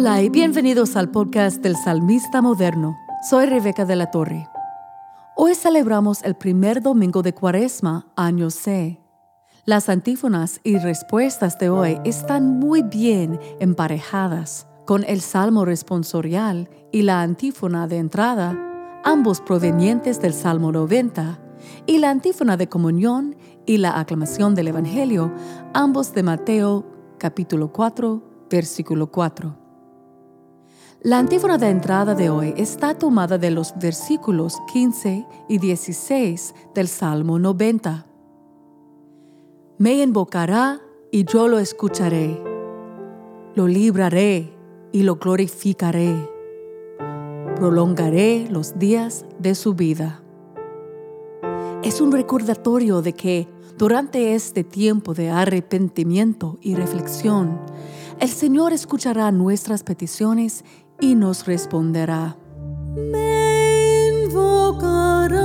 Hola y bienvenidos al podcast del Salmista Moderno. Soy Rebeca de la Torre. Hoy celebramos el primer domingo de Cuaresma, año C. Las antífonas y respuestas de hoy están muy bien emparejadas con el Salmo responsorial y la antífona de entrada, ambos provenientes del Salmo 90, y la antífona de comunión y la aclamación del Evangelio, ambos de Mateo capítulo 4, versículo 4. La antífona de entrada de hoy está tomada de los versículos 15 y 16 del Salmo 90. Me invocará y yo lo escucharé. Lo libraré y lo glorificaré. Prolongaré los días de su vida. Es un recordatorio de que durante este tiempo de arrepentimiento y reflexión, el Señor escuchará nuestras peticiones y nos responderá. Me invocará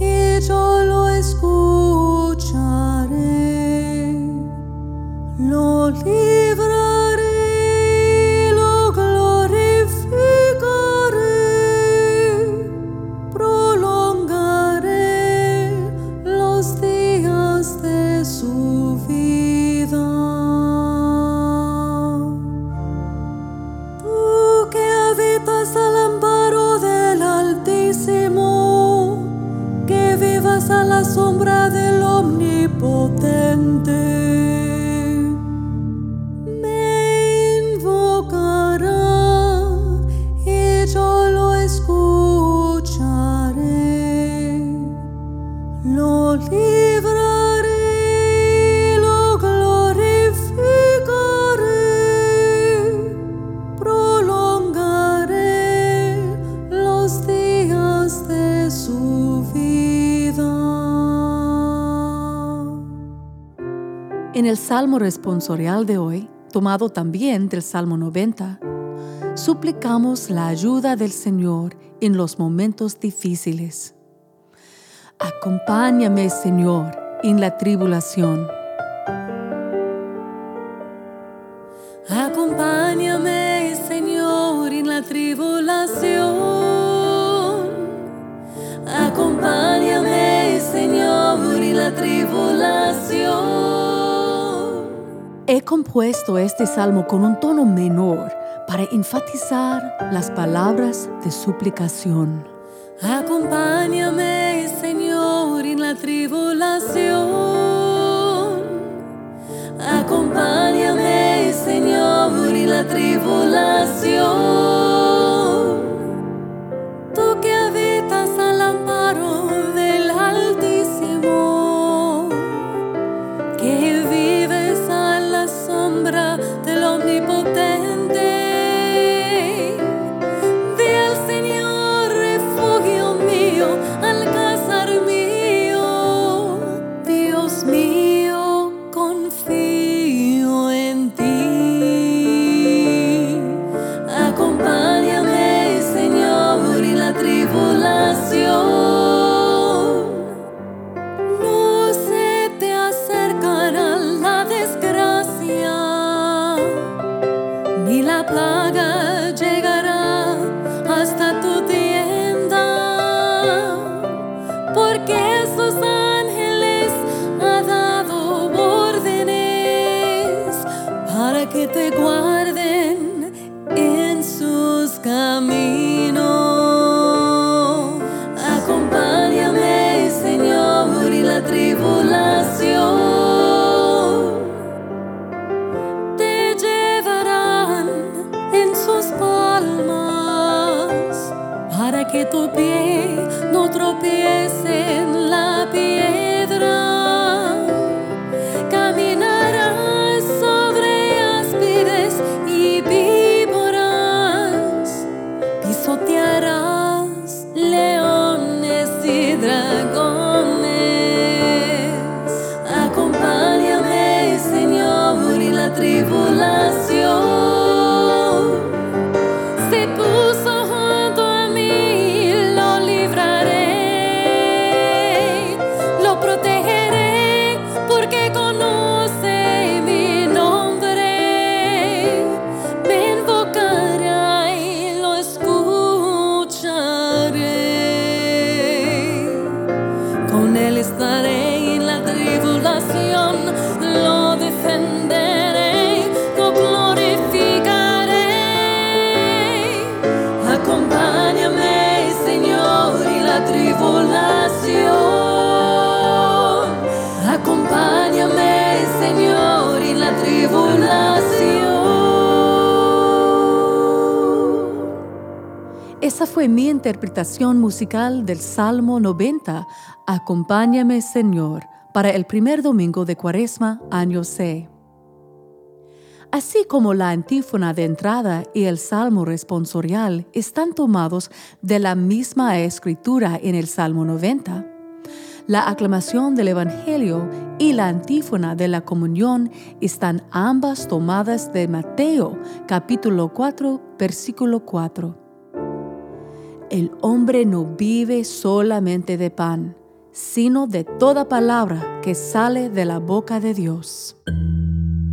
y yo lo escucharé. Lo En el Salmo responsorial de hoy, tomado también del Salmo 90, suplicamos la ayuda del Señor en los momentos difíciles. Acompáñame, Señor, en la tribulación. Acompáñame, Señor, en la tribulación. Acompáñame, Señor, en la tribulación. Compuesto este salmo con un tono menor para enfatizar las palabras de suplicación. Acompáñame, Señor, en la tribulación. Acompáñame, Señor, en la tribulación. te guarden en sus caminos. Acompáñame, Señor, y la tribulación te llevarán en sus palmas para que tu pie no tropiece en la piel. Fue mi interpretación musical del Salmo 90, Acompáñame Señor, para el primer domingo de Cuaresma, año C. Así como la antífona de entrada y el salmo responsorial están tomados de la misma escritura en el Salmo 90, la aclamación del Evangelio y la antífona de la comunión están ambas tomadas de Mateo capítulo 4 versículo 4. El hombre no vive solamente de pan, sino de toda palabra que sale de la boca de Dios.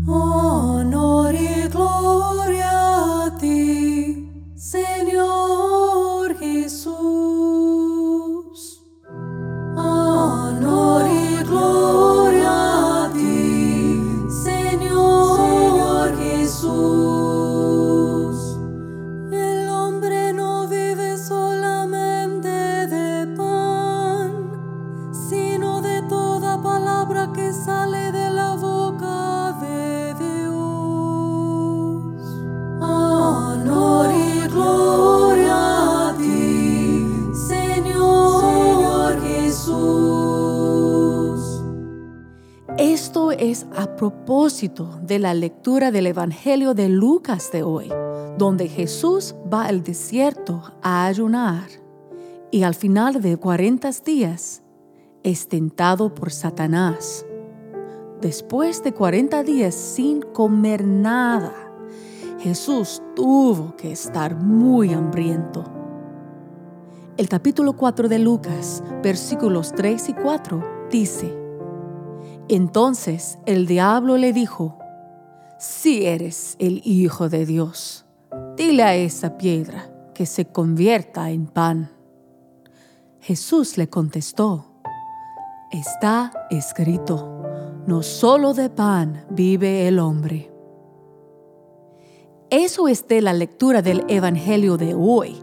Honor y gloria a ti, Señor Jesús. A propósito de la lectura del Evangelio de Lucas de hoy, donde Jesús va al desierto a ayunar y al final de 40 días es tentado por Satanás. Después de 40 días sin comer nada, Jesús tuvo que estar muy hambriento. El capítulo 4 de Lucas, versículos 3 y 4, dice, Entonces el diablo le dijo, Si eres el Hijo de Dios, dile a esa piedra que se convierta en pan. Jesús le contestó, Está escrito, no solo de pan vive el hombre. Eso es de la lectura del Evangelio de hoy,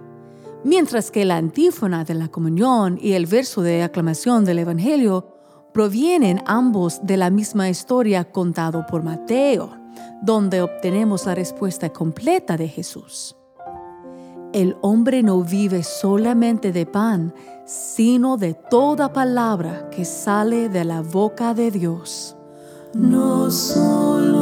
mientras que la antífona de la comunión y el verso de aclamación del Evangelio provienen ambos de la misma historia contado por Mateo, donde obtenemos la respuesta completa de Jesús. El hombre no vive solamente de pan, sino de toda palabra que sale de la boca de Dios. No solo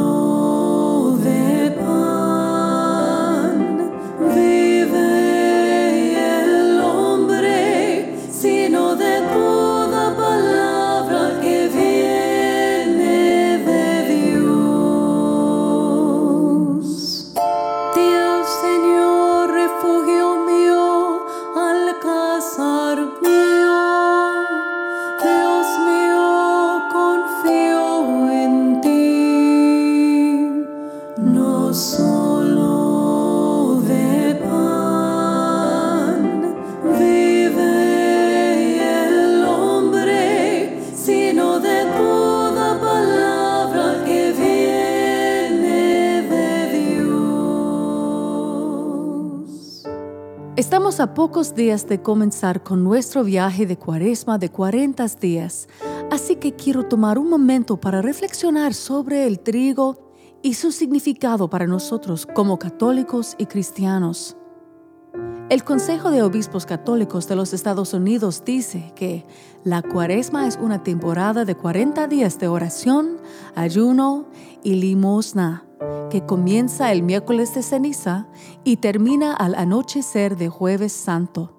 A pocos días de comenzar con nuestro viaje de cuaresma de 40 días, así que quiero tomar un momento para reflexionar sobre el trigo y su significado para nosotros como católicos y cristianos. El Consejo de Obispos Católicos de los Estados Unidos dice que la cuaresma es una temporada de 40 días de oración, ayuno y limosna, que comienza el miércoles de ceniza y termina al anochecer de jueves santo.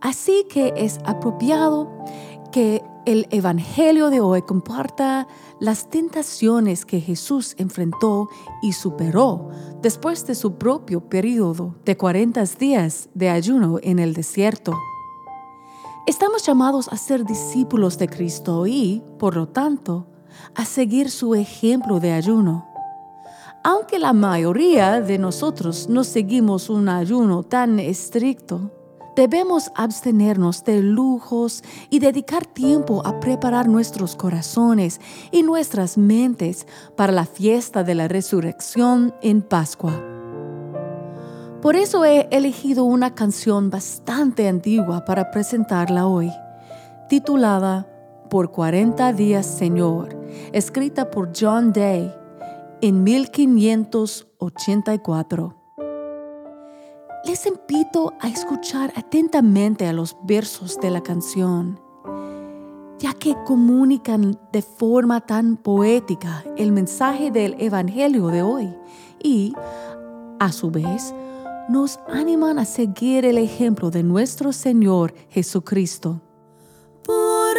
Así que es apropiado que el Evangelio de hoy comparta las tentaciones que Jesús enfrentó y superó después de su propio periodo de 40 días de ayuno en el desierto. Estamos llamados a ser discípulos de Cristo y, por lo tanto, a seguir su ejemplo de ayuno. Aunque la mayoría de nosotros no seguimos un ayuno tan estricto, debemos abstenernos de lujos y dedicar tiempo a preparar nuestros corazones y nuestras mentes para la fiesta de la resurrección en Pascua. Por eso he elegido una canción bastante antigua para presentarla hoy, titulada Por 40 días Señor, escrita por John Day en 1584. les invito a escuchar atentamente a los versos de la canción, ya que comunican de forma tan poética el mensaje del Evangelio de hoy y, a su vez, nos animan a seguir el ejemplo de nuestro Señor Jesucristo. Por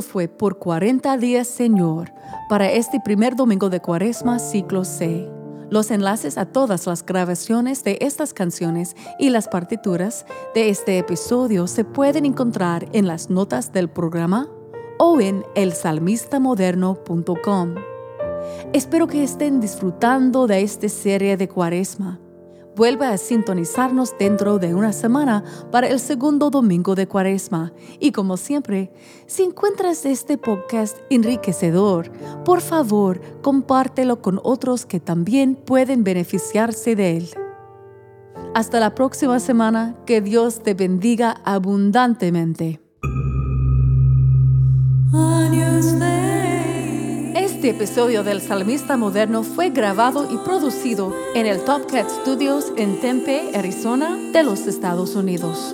Fue por 40 días, Señor, para este primer domingo de Cuaresma, ciclo C. Los enlaces a todas las grabaciones de estas canciones y las partituras de este episodio se pueden encontrar en las notas del programa o en elsalmistamoderno.com. Espero que estén disfrutando de esta serie de Cuaresma. Vuelve a sintonizarnos dentro de una semana para el segundo domingo de Cuaresma. Y como siempre, si encuentras este podcast enriquecedor, por favor, compártelo con otros que también pueden beneficiarse de él. Hasta la próxima semana, que Dios te bendiga abundantemente. Este episodio del Salmista Moderno fue grabado y producido en el Top Cat Studios en Tempe, Arizona, de los Estados Unidos.